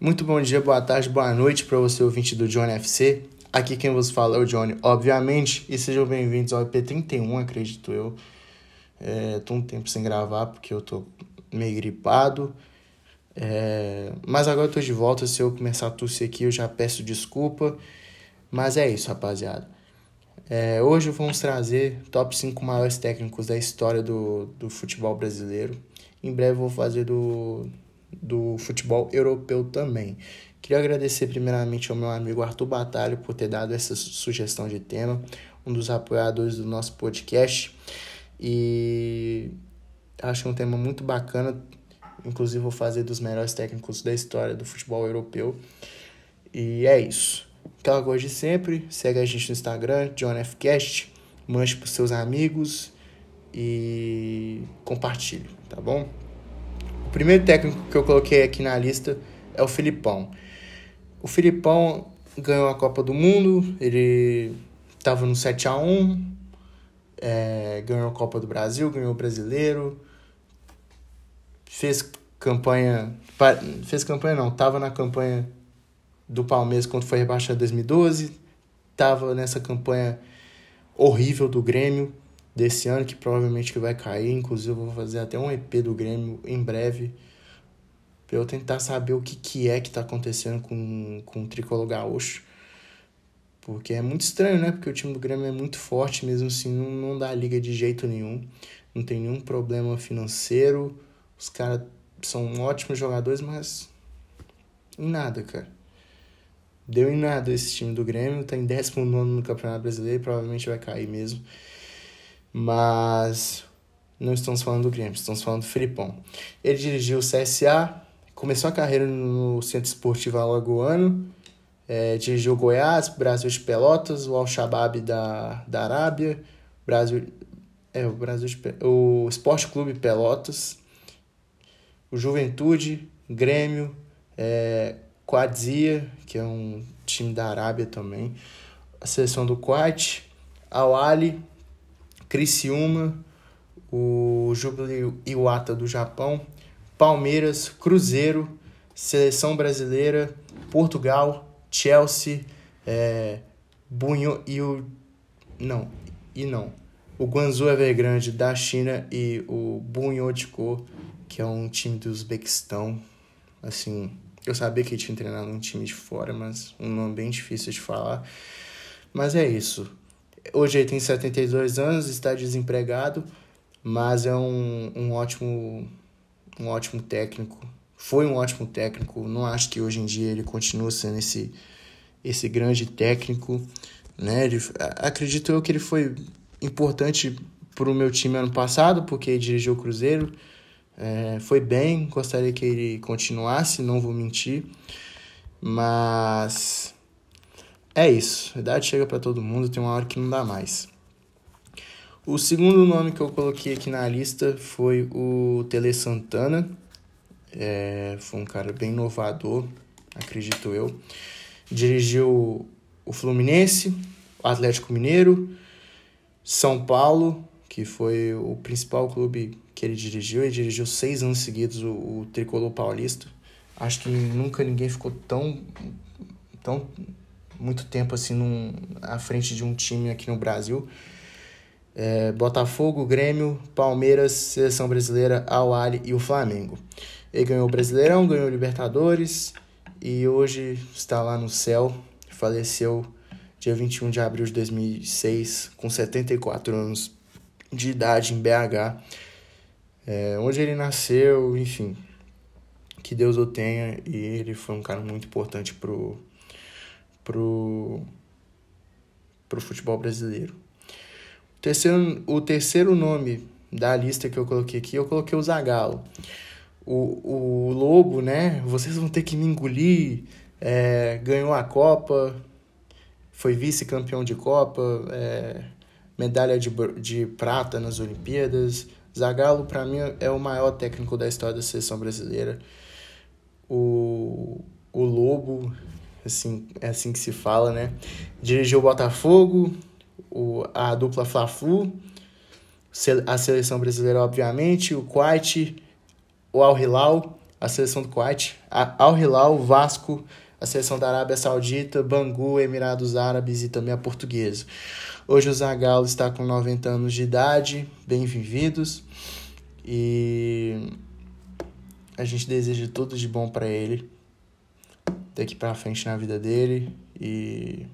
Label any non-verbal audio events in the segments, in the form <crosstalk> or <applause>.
Muito bom dia, boa tarde, boa noite para você, ouvinte do Johnny FC. Aqui quem vos fala é o Johnny, obviamente, e sejam bem-vindos ao EP31, acredito eu. É, tô um tempo sem gravar porque eu tô meio gripado. É, mas agora eu tô de volta. Se eu começar a tossir aqui, eu já peço desculpa. Mas é isso, rapaziada. É, hoje vamos trazer top 5 maiores técnicos da história do, do futebol brasileiro. Em breve vou fazer do, do futebol europeu também. Queria agradecer primeiramente ao meu amigo Arthur Batalho por ter dado essa sugestão de tema, um dos apoiadores do nosso podcast. E acho um tema muito bacana. Inclusive vou fazer dos melhores técnicos da história do futebol europeu. E é isso. Aquela coisa de sempre, segue a gente no Instagram, JohnFcast, manche para seus amigos e compartilhe, tá bom? O primeiro técnico que eu coloquei aqui na lista é o Filipão. O Filipão ganhou a Copa do Mundo, ele estava no 7 a 1 é, ganhou a Copa do Brasil, ganhou o Brasileiro, fez campanha, fez campanha não, estava na campanha do Palmeiras quando foi rebaixado em 2012, estava nessa campanha horrível do Grêmio, desse ano, que provavelmente que vai cair. Inclusive, eu vou fazer até um EP do Grêmio em breve. Pra eu tentar saber o que, que é que tá acontecendo com, com o Tricolor Gaúcho. Porque é muito estranho, né? Porque o time do Grêmio é muito forte, mesmo assim, não, não dá liga de jeito nenhum. Não tem nenhum problema financeiro. Os caras são ótimos jogadores, mas. Em nada, cara. Deu em nada esse time do Grêmio. Tá em 19 no Campeonato Brasileiro. Provavelmente vai cair mesmo. Mas não estamos falando do Grêmio, estamos falando do Filipão. Ele dirigiu o CSA, começou a carreira no Centro Esportivo Alagoano, é, dirigiu o Goiás, Brasil de Pelotas, o Al-Shabaab da, da Arábia, Brasil, é, o, Brasil de, o Esporte Clube Pelotas, o Juventude, Grêmio, é, Quadzia, que é um time da Arábia também, a seleção do Quat, Al Ali, Criciúma, o Jubilee Iwata do Japão, Palmeiras, Cruzeiro, Seleção Brasileira, Portugal, Chelsea, é, Bunho e o. Não, e não. O Guangzhou Evergrande da China e o Bunyotico, que é um time do Uzbequistão. Assim, eu sabia que tinha treinado um time de fora, mas um nome bem difícil de falar. Mas é isso. Hoje ele tem 72 anos, está desempregado, mas é um, um ótimo um ótimo técnico. Foi um ótimo técnico. Não acho que hoje em dia ele continua sendo esse, esse grande técnico. Né? Ele, acredito eu que ele foi importante para o meu time ano passado, porque ele dirigiu o Cruzeiro. É, foi bem, gostaria que ele continuasse, não vou mentir. Mas é isso, a idade chega para todo mundo, tem uma hora que não dá mais. O segundo nome que eu coloquei aqui na lista foi o Tele Santana. É, foi um cara bem inovador, acredito eu. Dirigiu o Fluminense, o Atlético Mineiro, São Paulo, que foi o principal clube que ele dirigiu. Ele dirigiu seis anos seguidos o, o Tricolor Paulista. Acho que nunca ninguém ficou tão, tão muito tempo assim num, à frente de um time aqui no Brasil. É, Botafogo, Grêmio, Palmeiras, Seleção Brasileira, Al e o Flamengo. Ele ganhou o Brasileirão, ganhou o Libertadores e hoje está lá no céu. Faleceu dia 21 de abril de 2006, com 74 anos de idade em BH, é, onde ele nasceu, enfim. Que Deus o tenha e ele foi um cara muito importante pro pro, pro futebol brasileiro. O terceiro, o terceiro nome da lista que eu coloquei aqui, eu coloquei o Zagallo. O, o Lobo, né? Vocês vão ter que me engolir. É, ganhou a Copa, foi vice-campeão de Copa, é, medalha de, de prata nas Olimpíadas. Zagallo, para mim, é o maior técnico da história da seleção brasileira. O, o Lobo assim, é assim que se fala, né? Dirigiu o Botafogo, o, a dupla Fla-Flu, a seleção brasileira, obviamente, o Quite, o Al Hilal, a seleção do Kuwait, Al Hilal, Vasco, a seleção da Arábia Saudita, Bangu, Emirados Árabes e também a Portuguesa. Hoje o Zagallo está com 90 anos de idade, bem-vindos e a gente deseja tudo de bom para ele daqui para frente na vida dele e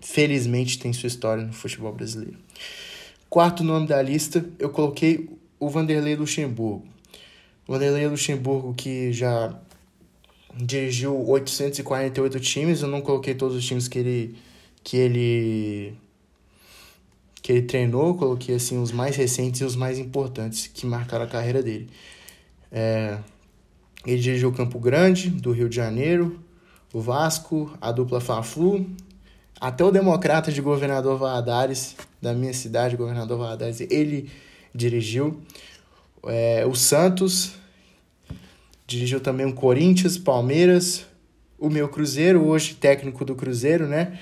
felizmente tem sua história no futebol brasileiro. Quarto nome da lista, eu coloquei o Vanderlei Luxemburgo. O Vanderlei Luxemburgo que já dirigiu 848 times, eu não coloquei todos os times que ele que ele que ele treinou, coloquei assim os mais recentes e os mais importantes que marcaram a carreira dele. É, ele dirigiu o Campo Grande, do Rio de Janeiro, o Vasco, a dupla Fla-Flu, até o Democrata de Governador Valadares, da minha cidade, Governador Valadares, ele dirigiu. É, o Santos, dirigiu também o Corinthians, Palmeiras, o meu Cruzeiro, hoje técnico do Cruzeiro, né?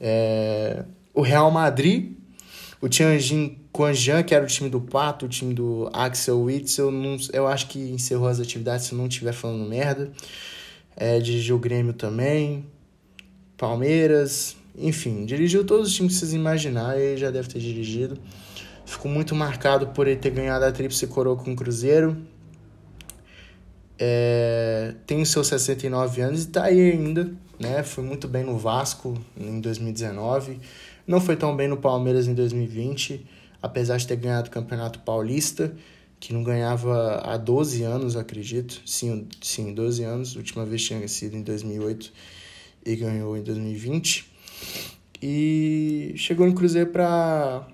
É, o Real Madrid, o Tianjin Quanjian, que era o time do Pato, o time do Axel Witzel, não, eu acho que encerrou as atividades se não estiver falando merda. É, dirigiu o Grêmio também, Palmeiras, enfim, dirigiu todos os times que vocês imaginarem, ele já deve ter dirigido. Ficou muito marcado por ele ter ganhado a Tríplice Coroa com o Cruzeiro. É, tem os seus 69 anos e está aí ainda, né? Foi muito bem no Vasco em 2019. Não foi tão bem no Palmeiras em 2020, apesar de ter ganhado o Campeonato Paulista que não ganhava há 12 anos, acredito. Sim, sim, 12 anos. A última vez tinha sido em 2008 e ganhou em 2020. E chegou no Cruzeiro para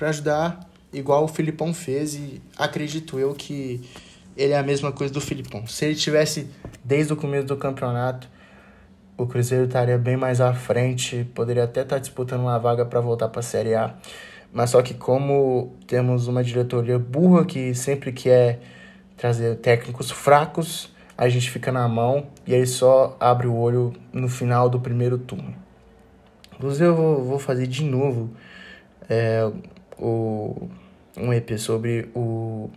ajudar, igual o Filipão fez. E acredito eu que ele é a mesma coisa do Filipão. Se ele tivesse desde o começo do campeonato, o Cruzeiro estaria bem mais à frente, poderia até estar disputando uma vaga para voltar para a Série A. Mas só que como temos uma diretoria burra que sempre quer trazer técnicos fracos, a gente fica na mão e aí só abre o olho no final do primeiro turno. Inclusive eu vou, vou fazer de novo é, o, um EP sobre o,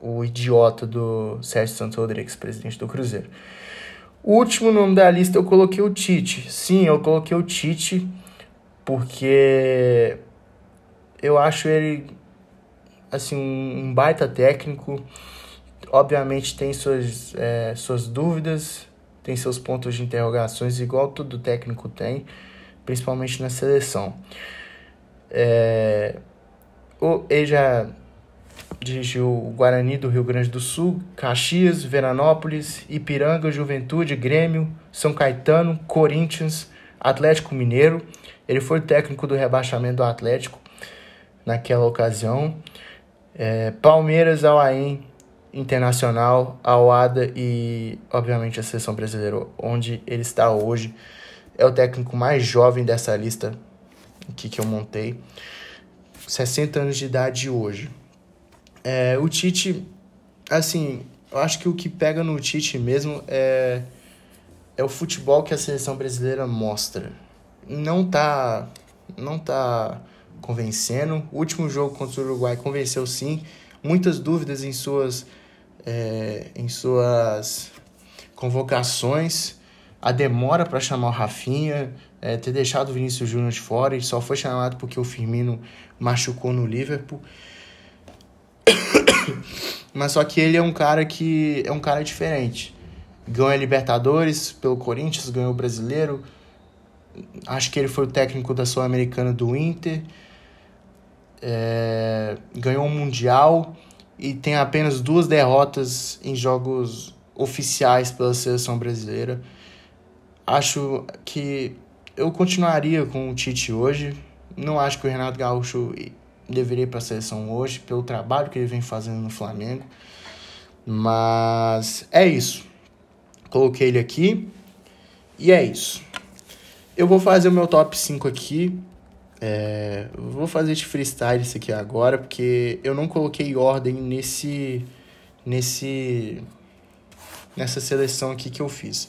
o idiota do Sérgio Santos Rodrigues, presidente do Cruzeiro. O último nome da lista eu coloquei o Tite. Sim, eu coloquei o Tite porque eu acho ele assim um baita técnico. Obviamente tem suas, é, suas dúvidas, tem seus pontos de interrogações, igual todo técnico tem, principalmente na seleção. É, ele já dirigiu o Guarani do Rio Grande do Sul, Caxias, Veranópolis, Ipiranga, Juventude, Grêmio, São Caetano, Corinthians, Atlético Mineiro. Ele foi técnico do rebaixamento do Atlético naquela ocasião. É, Palmeiras, Alain, Internacional, Awada e, obviamente, a seleção brasileira, onde ele está hoje. É o técnico mais jovem dessa lista aqui que eu montei. 60 anos de idade hoje. É, o Tite, assim, eu acho que o que pega no Tite mesmo é, é o futebol que a seleção brasileira mostra não tá não tá convencendo. O último jogo contra o Uruguai convenceu sim. Muitas dúvidas em suas é, em suas convocações. A demora para chamar o Rafinha, é, ter deixado o Vinícius Júnior de fora, e só foi chamado porque o Firmino machucou no Liverpool. <coughs> Mas só que ele é um cara que é um cara diferente. Ganhou a Libertadores pelo Corinthians, ganhou o Brasileiro, acho que ele foi o técnico da Sul-Americana do Inter, é, ganhou um Mundial e tem apenas duas derrotas em jogos oficiais pela seleção brasileira. Acho que eu continuaria com o Tite hoje. Não acho que o Renato Gaúcho deveria ir para a seleção hoje, pelo trabalho que ele vem fazendo no Flamengo. Mas é isso. Coloquei ele aqui. E é isso. Eu vou fazer o meu top 5 aqui. É, vou fazer de freestyle isso aqui agora, porque eu não coloquei ordem nesse. nesse. nessa seleção aqui que eu fiz.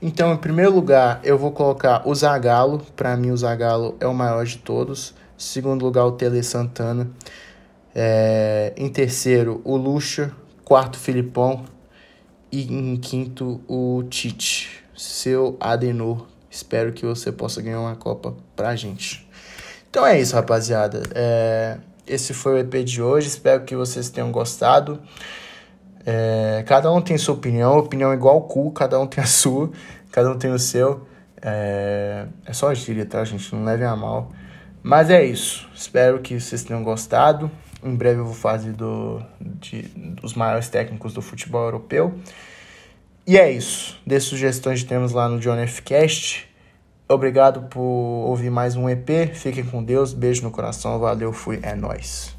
Então, em primeiro lugar, eu vou colocar o Zagalo. Para mim, o Zagalo é o maior de todos. Em segundo lugar, o Tele Santana. É, em terceiro, o Lucha. quarto, Filipão. E em quinto, o Tite. Seu Adenor. Espero que você possa ganhar uma Copa pra gente. Então é isso, rapaziada. É... Esse foi o EP de hoje. Espero que vocês tenham gostado. É... Cada um tem sua opinião. Opinião igual o cu. Cada um tem a sua. Cada um tem o seu. É, é só gíria, tá, gente? Não levem a mal. Mas é isso. Espero que vocês tenham gostado. Em breve eu vou fazer do, de, dos maiores técnicos do futebol europeu. E é isso. Dê sugestões de temas lá no John F. Cast. Obrigado por ouvir mais um EP. Fiquem com Deus. Beijo no coração. Valeu, fui. É nóis.